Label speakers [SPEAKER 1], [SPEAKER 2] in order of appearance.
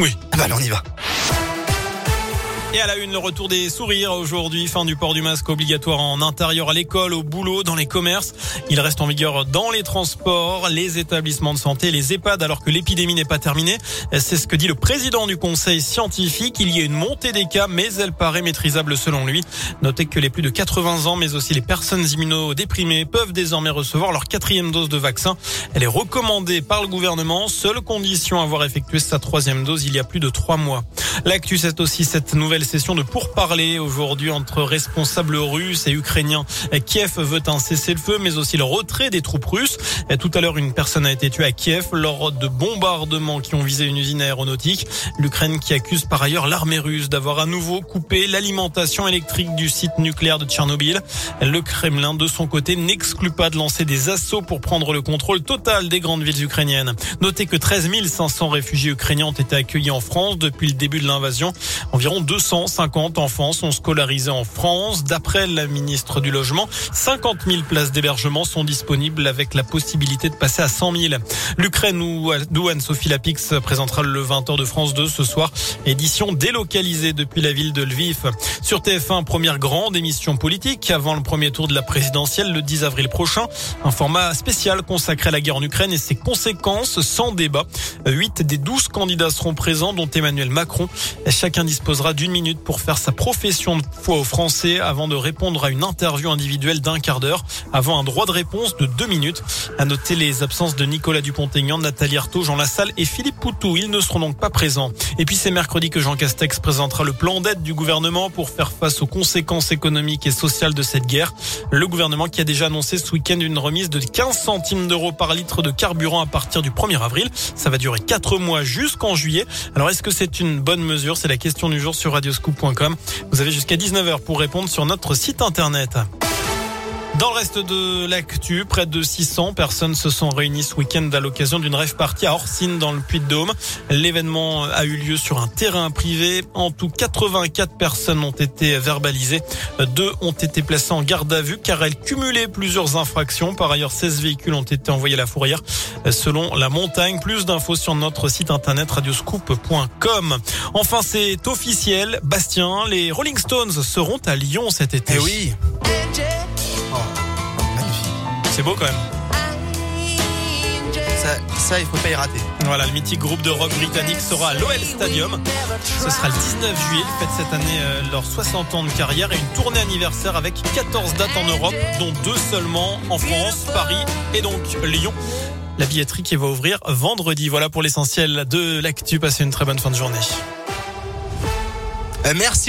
[SPEAKER 1] Oui.
[SPEAKER 2] Ah bah alors on y va.
[SPEAKER 1] Et à la une, le retour des sourires aujourd'hui. Fin du port du masque obligatoire en intérieur à l'école, au boulot, dans les commerces. Il reste en vigueur dans les transports, les établissements de santé, les EHPAD, alors que l'épidémie n'est pas terminée. C'est ce que dit le président du conseil scientifique. Il y a une montée des cas, mais elle paraît maîtrisable selon lui. Notez que les plus de 80 ans, mais aussi les personnes immunodéprimées peuvent désormais recevoir leur quatrième dose de vaccin. Elle est recommandée par le gouvernement. Seule condition avoir effectué sa troisième dose il y a plus de trois mois. L'actu, c'est aussi cette nouvelle session de pourparlers aujourd'hui entre responsables russes et ukrainiens. Kiev veut un cessez-le-feu, mais aussi le retrait des troupes russes. Tout à l'heure, une personne a été tuée à Kiev lors de bombardements qui ont visé une usine aéronautique. L'Ukraine qui accuse par ailleurs l'armée russe d'avoir à nouveau coupé l'alimentation électrique du site nucléaire de Tchernobyl. Le Kremlin, de son côté, n'exclut pas de lancer des assauts pour prendre le contrôle total des grandes villes ukrainiennes. Notez que 13 500 réfugiés ukrainiens ont été accueillis en France depuis le début de l'invasion. Environ 250 enfants sont scolarisés en France. D'après la ministre du Logement, 50 000 places d'hébergement sont disponibles avec la possibilité de passer à 100 000. L'Ukraine où Anne-Sophie Lapix présentera le 20h de France 2 ce soir. Édition délocalisée depuis la ville de Lviv. Sur TF1, première grande émission politique avant le premier tour de la présidentielle le 10 avril prochain. Un format spécial consacré à la guerre en Ukraine et ses conséquences sans débat. 8 des 12 candidats seront présents dont Emmanuel Macron. Chacun disposera d'une minute pour faire sa profession de foi aux Français avant de répondre à une interview individuelle d'un quart d'heure avant un droit de réponse de deux minutes. À noter les absences de Nicolas Dupont-Aignan, Nathalie Arthaud, Jean Lassalle et Philippe Poutou. Ils ne seront donc pas présents. Et puis c'est mercredi que Jean Castex présentera le plan d'aide du gouvernement pour faire face aux conséquences économiques et sociales de cette guerre. Le gouvernement qui a déjà annoncé ce week-end une remise de 15 centimes d'euros par litre de carburant à partir du 1er avril. Ça va durer 4 mois jusqu'en juillet. Alors est-ce que c'est une bonne mesure? C'est la question du jour sur Vous avez jusqu'à 19h pour répondre sur notre site internet. Dans le reste de l'actu, près de 600 personnes se sont réunies ce week-end à l'occasion d'une rêve partie à Orsine dans le Puy-de-Dôme. L'événement a eu lieu sur un terrain privé. En tout, 84 personnes ont été verbalisées. Deux ont été placées en garde à vue car elles cumulaient plusieurs infractions. Par ailleurs, 16 véhicules ont été envoyés à la fourrière selon la montagne. Plus d'infos sur notre site internet radioscoop.com. Enfin, c'est officiel. Bastien, les Rolling Stones seront à Lyon cet été.
[SPEAKER 2] Eh oui.
[SPEAKER 1] C'est beau quand même.
[SPEAKER 2] Ça, ça, il faut pas y rater.
[SPEAKER 1] Voilà, le mythique groupe de rock britannique sera à l'OL Stadium. Ce sera le 19 juillet. Fête cette année euh, leurs 60 ans de carrière et une tournée anniversaire avec 14 dates en Europe, dont deux seulement en France, Paris et donc Lyon. La billetterie qui va ouvrir vendredi. Voilà pour l'essentiel de l'actu. Passez une très bonne fin de journée.
[SPEAKER 2] Euh, merci beaucoup.